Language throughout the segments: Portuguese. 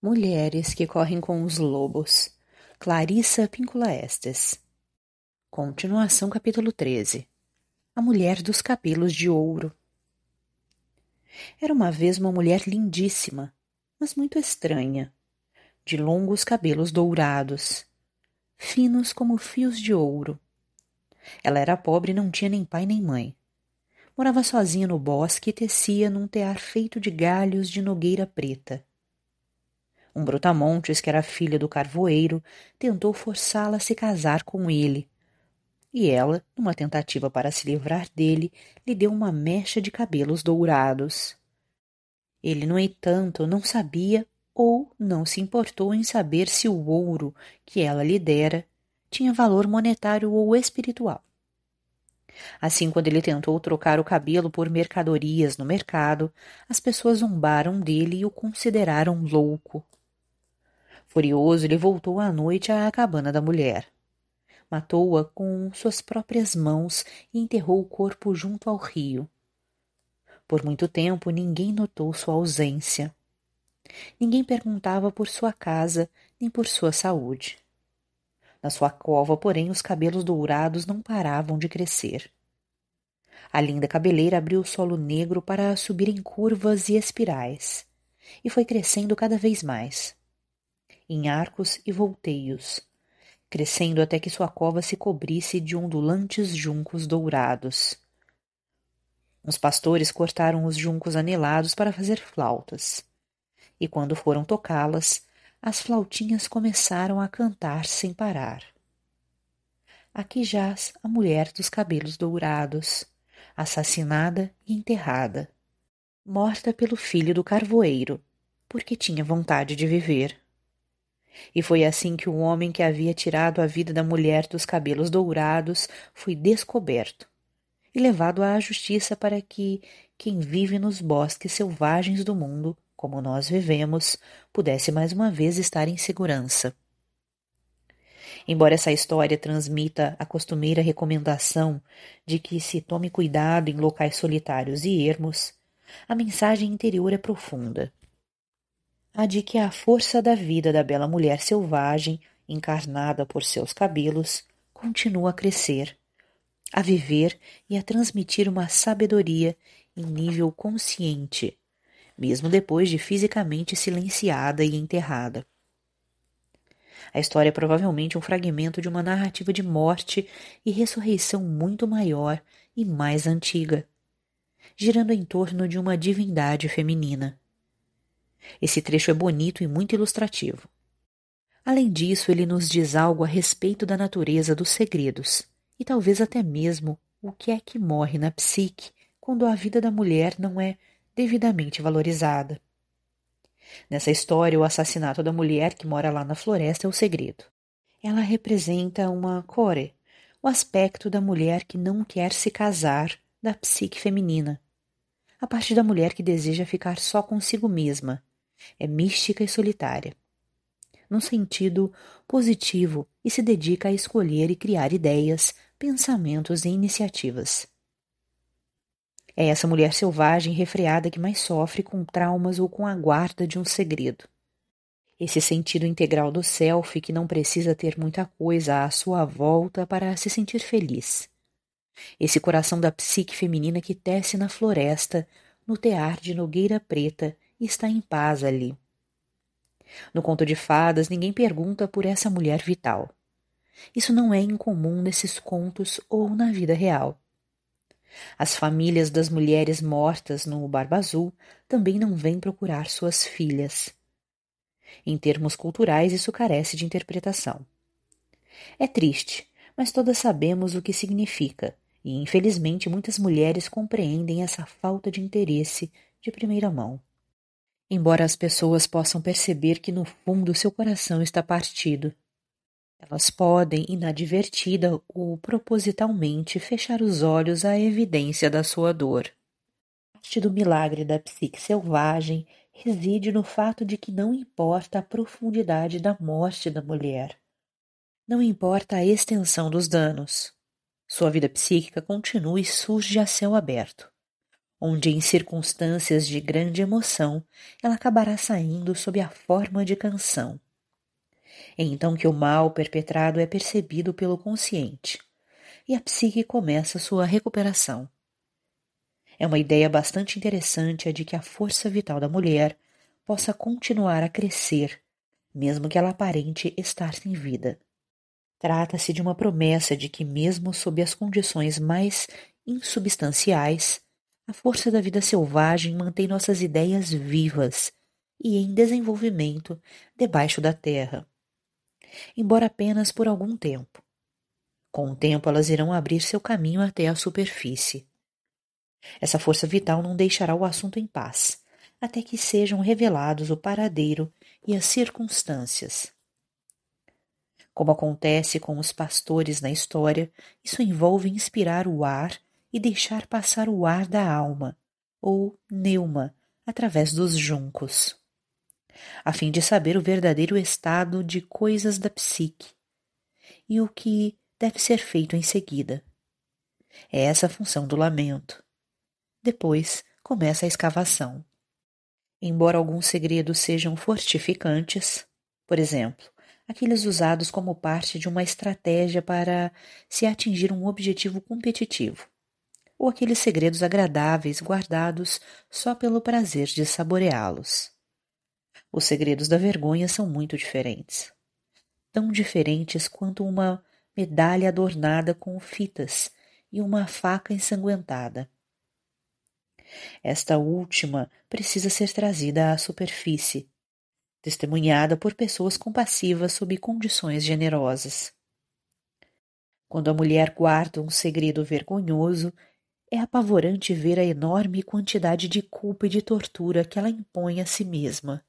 Mulheres que correm com os lobos. Clarissa Píncula Estes. Continuação capítulo 13. A mulher dos cabelos de ouro. Era uma vez uma mulher lindíssima, mas muito estranha, de longos cabelos dourados, finos como fios de ouro. Ela era pobre e não tinha nem pai nem mãe. Morava sozinha no bosque e tecia num tear feito de galhos de nogueira preta um brutamontes, que era filha do carvoeiro, tentou forçá-la a se casar com ele. E ela, numa tentativa para se livrar dele, lhe deu uma mecha de cabelos dourados. Ele, no entanto, não sabia ou não se importou em saber se o ouro que ela lhe dera tinha valor monetário ou espiritual. Assim, quando ele tentou trocar o cabelo por mercadorias no mercado, as pessoas zombaram dele e o consideraram louco. Furioso, ele voltou à noite à cabana da mulher. Matou-a com suas próprias mãos e enterrou o corpo junto ao rio. Por muito tempo ninguém notou sua ausência. Ninguém perguntava por sua casa nem por sua saúde. Na sua cova, porém, os cabelos dourados não paravam de crescer. A linda cabeleira abriu o solo negro para subir em curvas e espirais, e foi crescendo cada vez mais em arcos e volteios, crescendo até que sua cova se cobrisse de ondulantes juncos dourados. Os pastores cortaram os juncos anelados para fazer flautas, e quando foram tocá-las, as flautinhas começaram a cantar sem parar. Aqui jaz a mulher dos cabelos dourados, assassinada e enterrada, morta pelo filho do carvoeiro, porque tinha vontade de viver. E foi assim que o homem que havia tirado a vida da mulher dos cabelos dourados foi descoberto e levado à justiça para que quem vive nos bosques selvagens do mundo, como nós vivemos, pudesse mais uma vez estar em segurança. Embora essa história transmita a costumeira recomendação de que se tome cuidado em locais solitários e ermos, a mensagem interior é profunda a de que a força da vida da bela mulher selvagem, encarnada por seus cabelos, continua a crescer, a viver e a transmitir uma sabedoria em nível consciente, mesmo depois de fisicamente silenciada e enterrada. A história é provavelmente um fragmento de uma narrativa de morte e ressurreição muito maior e mais antiga, girando em torno de uma divindade feminina. Esse trecho é bonito e muito ilustrativo. Além disso, ele nos diz algo a respeito da natureza dos segredos e talvez até mesmo o que é que morre na psique quando a vida da mulher não é devidamente valorizada. Nessa história, o assassinato da mulher que mora lá na floresta é o segredo. Ela representa uma core, o aspecto da mulher que não quer se casar, da psique feminina, a parte da mulher que deseja ficar só consigo mesma é mística e solitária. Num sentido positivo e se dedica a escolher e criar ideias, pensamentos e iniciativas. É essa mulher selvagem refreada que mais sofre com traumas ou com a guarda de um segredo. Esse sentido integral do self que não precisa ter muita coisa à sua volta para se sentir feliz. Esse coração da psique feminina que tece na floresta, no tear de nogueira preta e está em paz ali. No conto de fadas, ninguém pergunta por essa mulher vital. Isso não é incomum nesses contos ou na vida real. As famílias das mulheres mortas no Barba Azul também não vêm procurar suas filhas. Em termos culturais, isso carece de interpretação. É triste, mas todas sabemos o que significa, e infelizmente muitas mulheres compreendem essa falta de interesse de primeira mão. Embora as pessoas possam perceber que no fundo seu coração está partido, elas podem, inadvertida ou propositalmente, fechar os olhos à evidência da sua dor. Parte do milagre da psique selvagem reside no fato de que não importa a profundidade da morte da mulher. Não importa a extensão dos danos. Sua vida psíquica continua e surge a céu aberto onde, em circunstâncias de grande emoção, ela acabará saindo sob a forma de canção. É então que o mal perpetrado é percebido pelo consciente e a psique começa sua recuperação. É uma ideia bastante interessante a de que a força vital da mulher possa continuar a crescer, mesmo que ela aparente estar sem vida. Trata-se de uma promessa de que, mesmo sob as condições mais insubstanciais, a força da vida selvagem mantém nossas ideias vivas e em desenvolvimento debaixo da terra, embora apenas por algum tempo. Com o tempo, elas irão abrir seu caminho até a superfície. Essa força vital não deixará o assunto em paz, até que sejam revelados o paradeiro e as circunstâncias. Como acontece com os pastores na história, isso envolve inspirar o ar e deixar passar o ar da alma, ou neuma, através dos juncos, a fim de saber o verdadeiro estado de coisas da psique e o que deve ser feito em seguida. É essa a função do lamento. Depois começa a escavação. Embora alguns segredos sejam fortificantes, por exemplo, aqueles usados como parte de uma estratégia para se atingir um objetivo competitivo, ou aqueles segredos agradáveis guardados só pelo prazer de saboreá-los. Os segredos da vergonha são muito diferentes. Tão diferentes quanto uma medalha adornada com fitas e uma faca ensanguentada. Esta última precisa ser trazida à superfície, testemunhada por pessoas compassivas sob condições generosas. Quando a mulher guarda um segredo vergonhoso, é apavorante ver a enorme quantidade de culpa e de tortura que ela impõe a si mesma.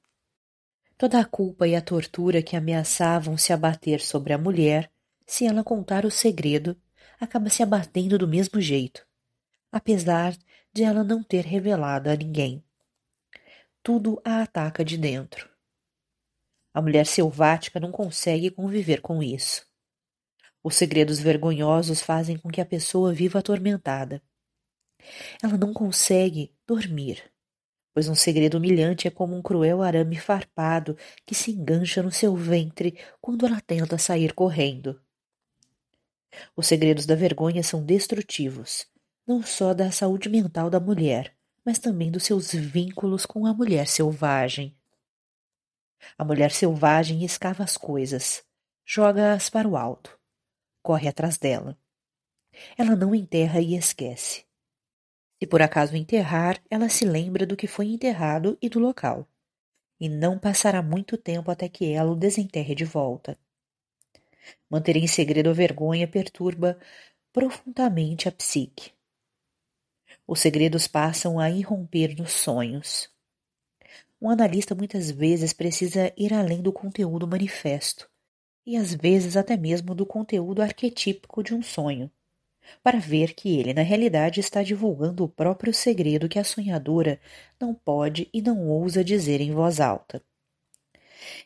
Toda a culpa e a tortura que ameaçavam se abater sobre a mulher, se ela contar o segredo, acaba se abatendo do mesmo jeito, apesar de ela não ter revelado a ninguém. Tudo a ataca de dentro. A mulher selvática não consegue conviver com isso. Os segredos vergonhosos fazem com que a pessoa viva atormentada. Ela não consegue dormir, pois um segredo humilhante é como um cruel arame farpado que se engancha no seu ventre quando ela tenta sair correndo. Os segredos da vergonha são destrutivos, não só da saúde mental da mulher, mas também dos seus vínculos com a mulher selvagem. A mulher selvagem escava as coisas, joga-as para o alto, corre atrás dela. Ela não enterra e esquece. Se por acaso enterrar, ela se lembra do que foi enterrado e do local, e não passará muito tempo até que ela o desenterre de volta. Manter em segredo a vergonha perturba profundamente a psique. Os segredos passam a irromper nos sonhos. Um analista muitas vezes precisa ir além do conteúdo manifesto, e às vezes até mesmo do conteúdo arquetípico de um sonho, para ver que ele na realidade está divulgando o próprio segredo que a sonhadora não pode e não ousa dizer em voz alta.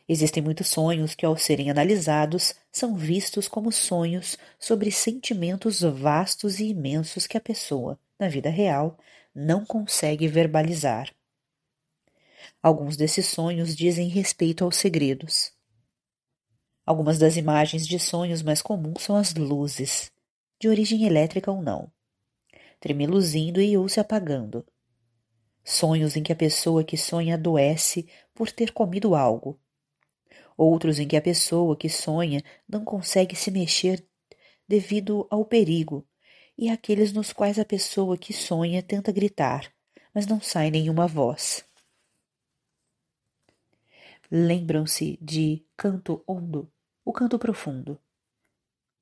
Existem muitos sonhos que, ao serem analisados, são vistos como sonhos sobre sentimentos vastos e imensos que a pessoa, na vida real, não consegue verbalizar. Alguns desses sonhos dizem respeito aos segredos. Algumas das imagens de sonhos mais comuns são as luzes, de origem elétrica ou não, tremeluzindo e ou se apagando. Sonhos em que a pessoa que sonha adoece por ter comido algo. Outros em que a pessoa que sonha não consegue se mexer devido ao perigo e aqueles nos quais a pessoa que sonha tenta gritar, mas não sai nenhuma voz. Lembram-se de Canto Hondo, o canto profundo,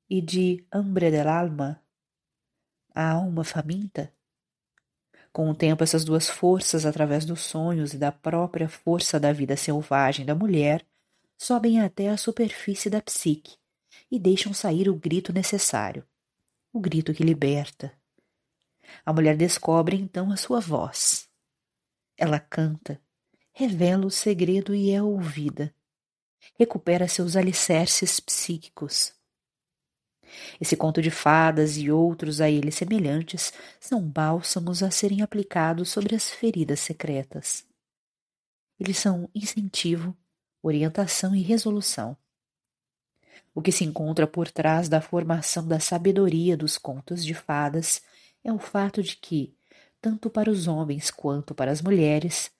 e de Hambre del Alma, a alma faminta? Com o tempo, essas duas forças, através dos sonhos e da própria força da vida selvagem da mulher, sobem até a superfície da psique e deixam sair o grito necessário o grito que liberta. A mulher descobre então a sua voz. Ela canta, revela o segredo e é ouvida. Recupera seus alicerces psíquicos. Esse conto de fadas e outros a ele semelhantes são bálsamos a serem aplicados sobre as feridas secretas. Eles são incentivo, orientação e resolução. O que se encontra por trás da formação da sabedoria dos contos de fadas é o fato de que, tanto para os homens quanto para as mulheres,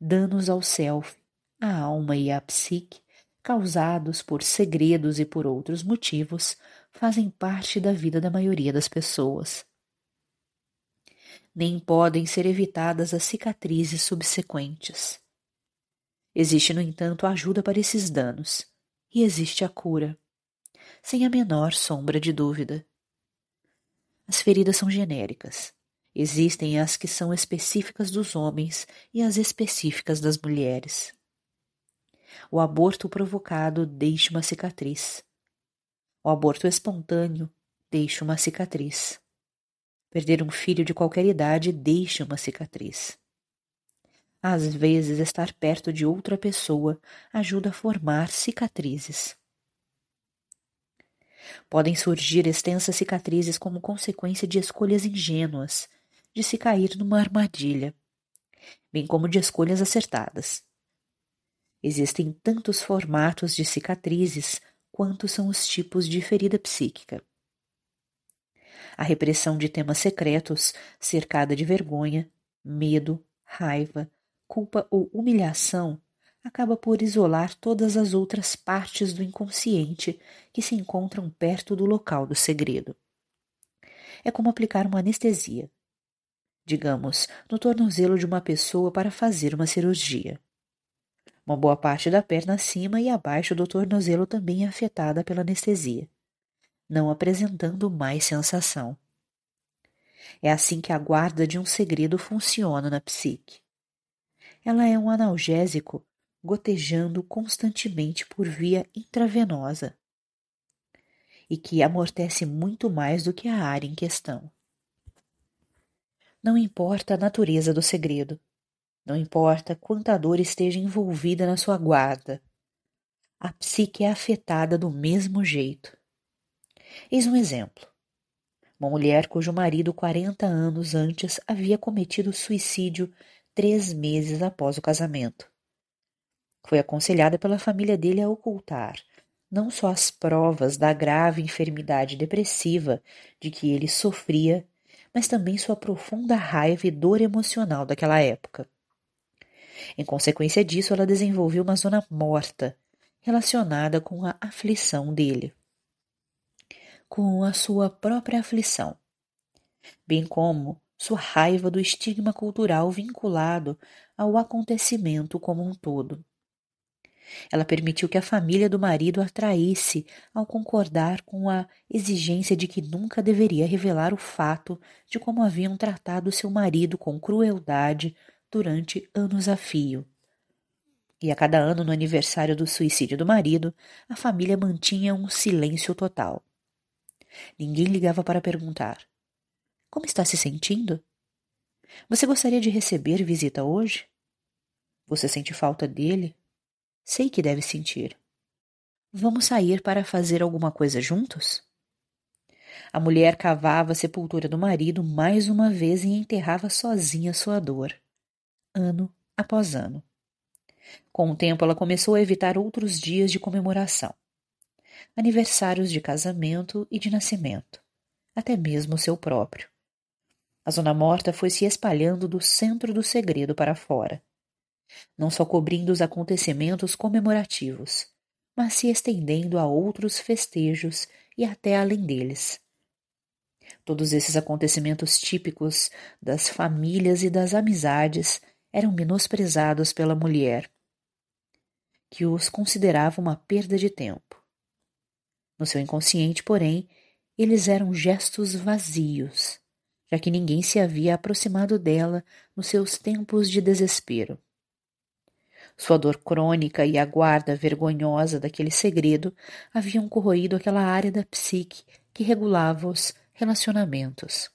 danos ao self, à alma e à psique, causados por segredos e por outros motivos, fazem parte da vida da maioria das pessoas. Nem podem ser evitadas as cicatrizes subsequentes. Existe, no entanto, ajuda para esses danos, e existe a cura, sem a menor sombra de dúvida. As feridas são genéricas. Existem as que são específicas dos homens e as específicas das mulheres. O aborto provocado deixa uma cicatriz. O aborto espontâneo deixa uma cicatriz. Perder um filho de qualquer idade deixa uma cicatriz. Às vezes, estar perto de outra pessoa ajuda a formar cicatrizes. Podem surgir extensas cicatrizes como consequência de escolhas ingênuas, de se cair numa armadilha, bem como de escolhas acertadas. Existem tantos formatos de cicatrizes quanto são os tipos de ferida psíquica. A repressão de temas secretos, cercada de vergonha, medo, raiva, culpa ou humilhação, acaba por isolar todas as outras partes do inconsciente que se encontram perto do local do segredo. É como aplicar uma anestesia, digamos, no tornozelo de uma pessoa para fazer uma cirurgia. Uma boa parte da perna acima e abaixo do tornozelo também é afetada pela anestesia, não apresentando mais sensação. É assim que a guarda de um segredo funciona na psique. Ela é um analgésico gotejando constantemente por via intravenosa e que amortece muito mais do que a área em questão. Não importa a natureza do segredo, não importa quanta dor esteja envolvida na sua guarda, a psique é afetada do mesmo jeito. Eis um exemplo. Uma mulher cujo marido, quarenta anos antes, havia cometido suicídio três meses após o casamento. Foi aconselhada pela família dele a ocultar não só as provas da grave enfermidade depressiva de que ele sofria, mas também sua profunda raiva e dor emocional daquela época. Em consequência disso, ela desenvolveu uma zona morta relacionada com a aflição dele, com a sua própria aflição, bem como sua raiva do estigma cultural vinculado ao acontecimento como um todo. Ela permitiu que a família do marido atraísse ao concordar com a exigência de que nunca deveria revelar o fato de como haviam tratado seu marido com crueldade durante anos a fio. E a cada ano, no aniversário do suicídio do marido, a família mantinha um silêncio total. Ninguém ligava para perguntar: Como está se sentindo? Você gostaria de receber visita hoje? Você sente falta dele? Sei que deve sentir. Vamos sair para fazer alguma coisa juntos? A mulher cavava a sepultura do marido mais uma vez e enterrava sozinha sua dor ano após ano. Com o tempo, ela começou a evitar outros dias de comemoração, aniversários de casamento e de nascimento, até mesmo o seu próprio. A zona morta foi se espalhando do centro do segredo para fora, não só cobrindo os acontecimentos comemorativos, mas se estendendo a outros festejos e até além deles. Todos esses acontecimentos típicos das famílias e das amizades eram menosprezados pela mulher, que os considerava uma perda de tempo. No seu inconsciente, porém, eles eram gestos vazios, já que ninguém se havia aproximado dela nos seus tempos de desespero. Sua dor crônica e a guarda vergonhosa daquele segredo haviam corroído aquela área da psique que regulava os relacionamentos.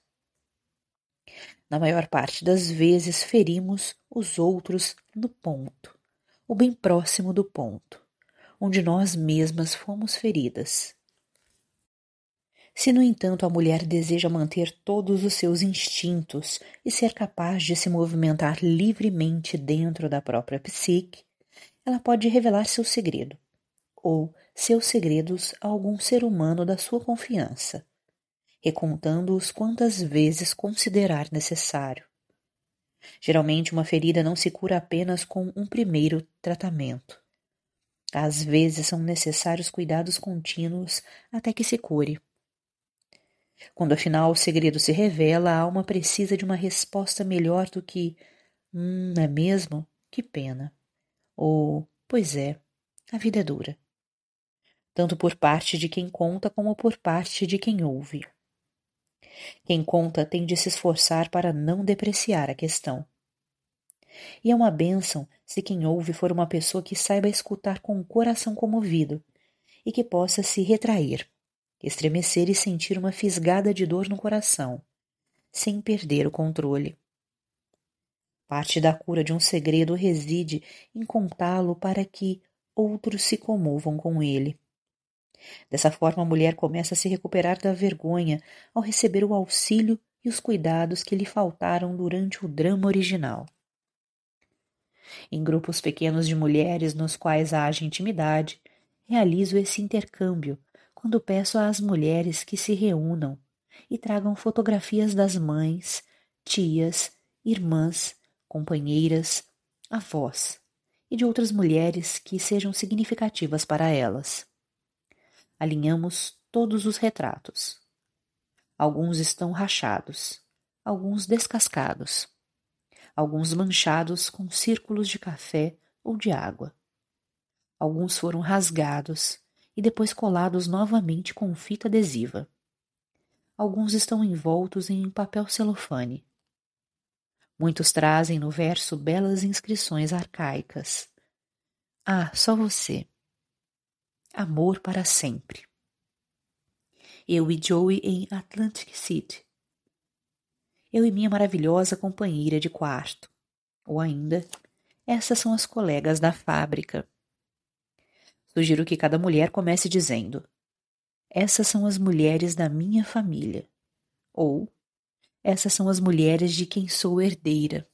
Na maior parte das vezes, ferimos os outros no ponto, ou bem próximo do ponto, onde nós mesmas fomos feridas. Se, no entanto, a mulher deseja manter todos os seus instintos e ser capaz de se movimentar livremente dentro da própria psique, ela pode revelar seu segredo, ou seus segredos a algum ser humano da sua confiança, recontando-os quantas vezes considerar necessário. Geralmente, uma ferida não se cura apenas com um primeiro tratamento. Às vezes, são necessários cuidados contínuos até que se cure. Quando afinal o segredo se revela, a alma precisa de uma resposta melhor do que Hum, é mesmo? Que pena. Ou, pois é, a vida é dura. Tanto por parte de quem conta como por parte de quem ouve. Quem conta tem de se esforçar para não depreciar a questão. E é uma bênção se quem ouve for uma pessoa que saiba escutar com o coração comovido e que possa se retrair, estremecer e sentir uma fisgada de dor no coração, sem perder o controle. Parte da cura de um segredo reside em contá-lo para que outros se comovam com ele. Dessa forma, a mulher começa a se recuperar da vergonha ao receber o auxílio e os cuidados que lhe faltaram durante o drama original. Em grupos pequenos de mulheres nos quais haja intimidade, realizo esse intercâmbio quando peço às mulheres que se reúnam e tragam fotografias das mães, tias, irmãs, companheiras, avós e de outras mulheres que sejam significativas para elas alinhamos todos os retratos. Alguns estão rachados, alguns descascados, alguns manchados com círculos de café ou de água. Alguns foram rasgados e depois colados novamente com fita adesiva. Alguns estão envoltos em papel celofane. Muitos trazem no verso belas inscrições arcaicas. Ah, só você amor para sempre. Eu e Joey em Atlantic City. Eu e minha maravilhosa companheira de quarto. Ou ainda, essas são as colegas da fábrica. Sugiro que cada mulher comece dizendo: Essas são as mulheres da minha família. Ou Essas são as mulheres de quem sou herdeira.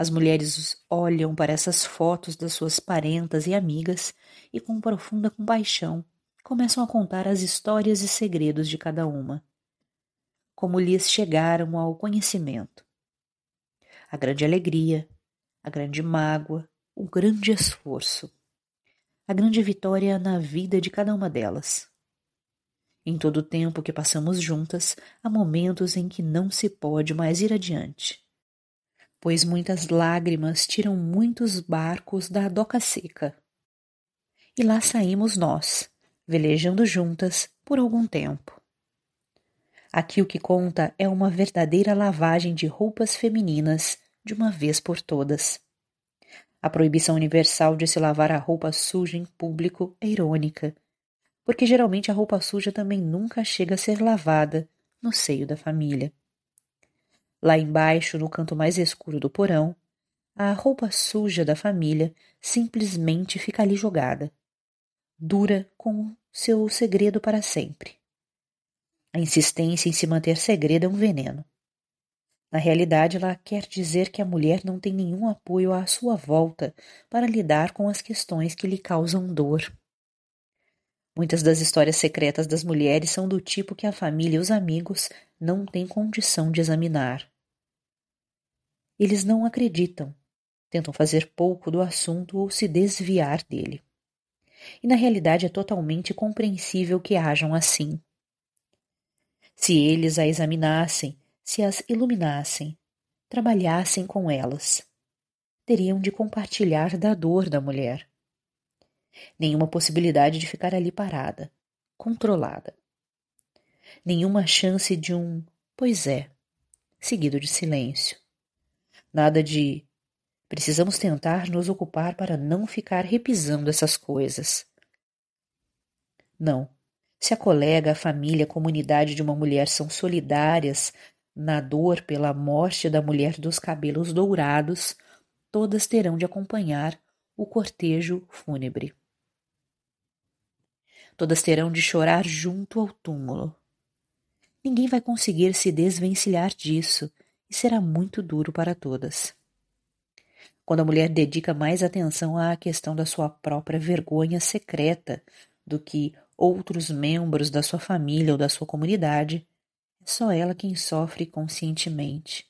As mulheres olham para essas fotos das suas parentas e amigas e, com profunda compaixão, começam a contar as histórias e segredos de cada uma. Como lhes chegaram ao conhecimento. A grande alegria, a grande mágoa, o grande esforço, a grande vitória na vida de cada uma delas. Em todo o tempo que passamos juntas, há momentos em que não se pode mais ir adiante pois muitas lágrimas tiram muitos barcos da doca seca. E lá saímos nós, velejando juntas por algum tempo. Aqui o que conta é uma verdadeira lavagem de roupas femininas de uma vez por todas. A proibição universal de se lavar a roupa suja em público é irônica, porque geralmente a roupa suja também nunca chega a ser lavada no seio da família. Lá embaixo, no canto mais escuro do porão, a roupa suja da família simplesmente fica ali jogada, dura com seu segredo para sempre. A insistência em se manter segredo é um veneno. Na realidade, ela quer dizer que a mulher não tem nenhum apoio à sua volta para lidar com as questões que lhe causam dor. Muitas das histórias secretas das mulheres são do tipo que a família e os amigos não têm condição de examinar. Eles não acreditam, tentam fazer pouco do assunto ou se desviar dele. E na realidade é totalmente compreensível que hajam assim. Se eles a examinassem, se as iluminassem, trabalhassem com elas, teriam de compartilhar da dor da mulher. Nenhuma possibilidade de ficar ali parada, controlada. Nenhuma chance de um pois é, seguido de silêncio. Nada de precisamos tentar nos ocupar para não ficar repisando essas coisas. Não. Se a colega, a família, a comunidade de uma mulher são solidárias na dor pela morte da mulher dos cabelos dourados, todas terão de acompanhar o cortejo fúnebre. Todas terão de chorar junto ao túmulo. Ninguém vai conseguir se desvencilhar disso e será muito duro para todas. Quando a mulher dedica mais atenção à questão da sua própria vergonha secreta do que outros membros da sua família ou da sua comunidade, é só ela quem sofre conscientemente.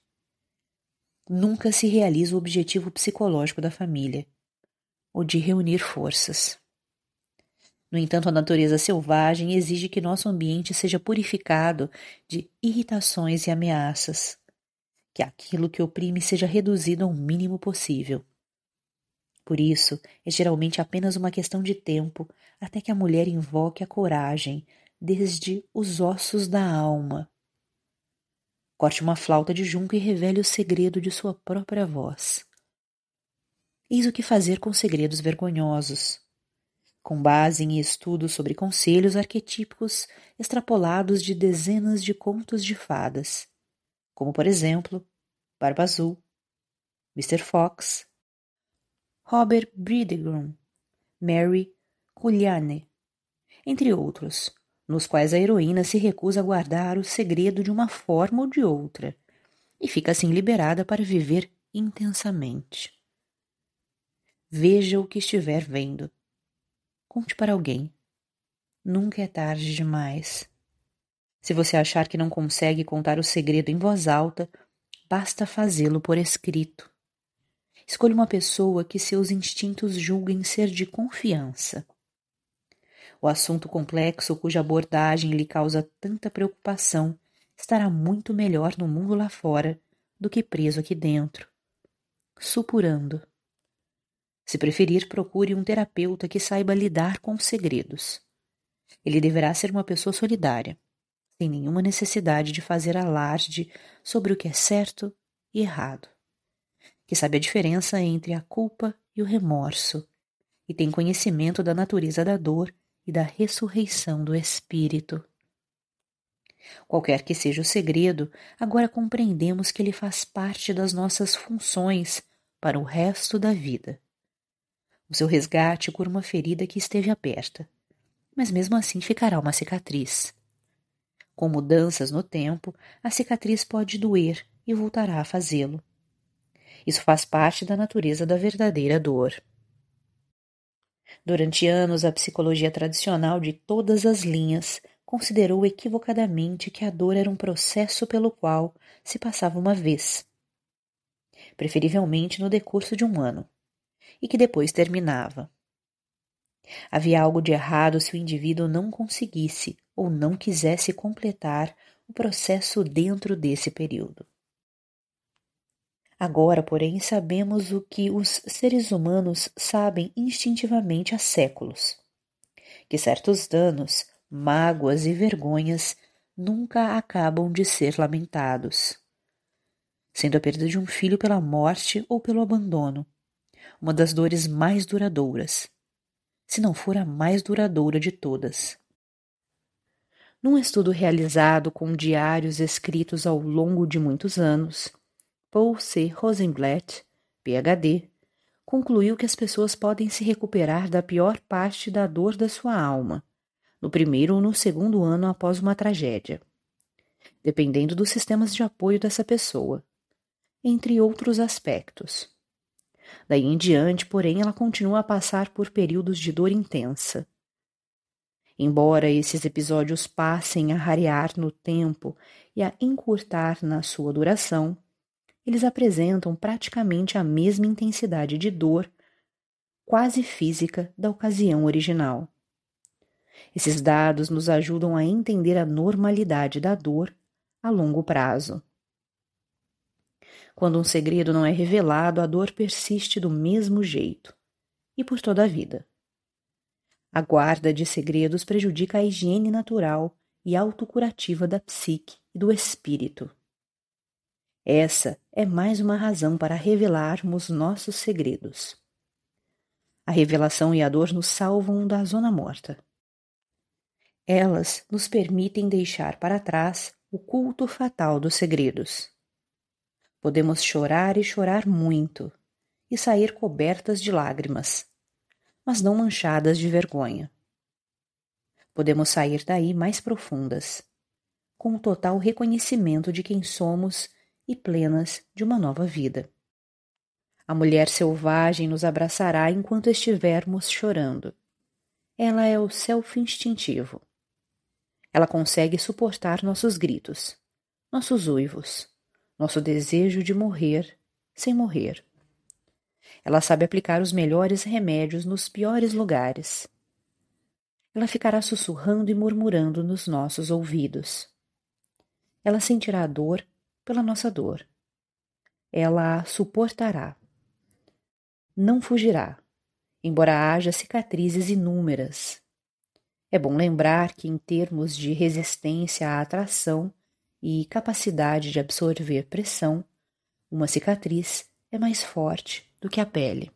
Nunca se realiza o objetivo psicológico da família, o de reunir forças. No entanto, a natureza selvagem exige que nosso ambiente seja purificado de irritações e ameaças, que aquilo que oprime seja reduzido ao mínimo possível. Por isso, é geralmente apenas uma questão de tempo até que a mulher invoque a coragem desde os ossos da alma. Corte uma flauta de junco e revele o segredo de sua própria voz. Eis o que fazer com segredos vergonhosos com base em estudos sobre conselhos arquetípicos extrapolados de dezenas de contos de fadas, como por exemplo Barba Azul, Mr. Fox, Robert Bridegrum, Mary Culiane, entre outros, nos quais a heroína se recusa a guardar o segredo de uma forma ou de outra e fica assim liberada para viver intensamente. Veja o que estiver vendo Conte para alguém. Nunca é tarde demais. Se você achar que não consegue contar o segredo em voz alta, basta fazê-lo por escrito. Escolha uma pessoa que seus instintos julguem ser de confiança. O assunto complexo cuja abordagem lhe causa tanta preocupação estará muito melhor no mundo lá fora do que preso aqui dentro, supurando. Se preferir, procure um terapeuta que saiba lidar com segredos. Ele deverá ser uma pessoa solidária, sem nenhuma necessidade de fazer alarde sobre o que é certo e errado, que sabe a diferença entre a culpa e o remorso, e tem conhecimento da natureza da dor e da ressurreição do espírito. Qualquer que seja o segredo, agora compreendemos que ele faz parte das nossas funções para o resto da vida. O seu resgate cura uma ferida que esteve aberta, mas mesmo assim ficará uma cicatriz. Com mudanças no tempo, a cicatriz pode doer e voltará a fazê-lo. Isso faz parte da natureza da verdadeira dor. Durante anos, a psicologia tradicional de todas as linhas considerou equivocadamente que a dor era um processo pelo qual se passava uma vez, preferivelmente no decurso de um ano e que depois terminava. Havia algo de errado se o indivíduo não conseguisse ou não quisesse completar o processo dentro desse período. Agora, porém, sabemos o que os seres humanos sabem instintivamente há séculos: que certos danos, mágoas e vergonhas nunca acabam de ser lamentados. Sendo a perda de um filho pela morte ou pelo abandono, uma das dores mais duradouras, se não for a mais duradoura de todas. Num estudo realizado com diários escritos ao longo de muitos anos, Paul C. Rosenblatt, PhD, concluiu que as pessoas podem se recuperar da pior parte da dor da sua alma, no primeiro ou no segundo ano após uma tragédia, dependendo dos sistemas de apoio dessa pessoa, entre outros aspectos. Daí em diante, porém, ela continua a passar por períodos de dor intensa. Embora esses episódios passem a rarear no tempo e a encurtar na sua duração, eles apresentam praticamente a mesma intensidade de dor, quase física, da ocasião original. Esses dados nos ajudam a entender a normalidade da dor a longo prazo. Quando um segredo não é revelado, a dor persiste do mesmo jeito e por toda a vida. A guarda de segredos prejudica a higiene natural e autocurativa da psique e do espírito. Essa é mais uma razão para revelarmos nossos segredos. A revelação e a dor nos salvam da zona morta. Elas nos permitem deixar para trás o culto fatal dos segredos. Podemos chorar e chorar muito, e sair cobertas de lágrimas, mas não manchadas de vergonha. podemos sair daí mais profundas, com o total reconhecimento de quem somos e plenas de uma nova vida. A mulher selvagem nos abraçará enquanto estivermos chorando. Ela é o self instintivo. Ela consegue suportar nossos gritos, nossos uivos, nosso desejo de morrer sem morrer. Ela sabe aplicar os melhores remédios nos piores lugares. Ela ficará sussurrando e murmurando nos nossos ouvidos. Ela sentirá a dor pela nossa dor. Ela a suportará. Não fugirá, embora haja cicatrizes inúmeras. É bom lembrar que, em termos de resistência à atração e capacidade de absorver pressão, uma cicatriz é mais forte do que a pele.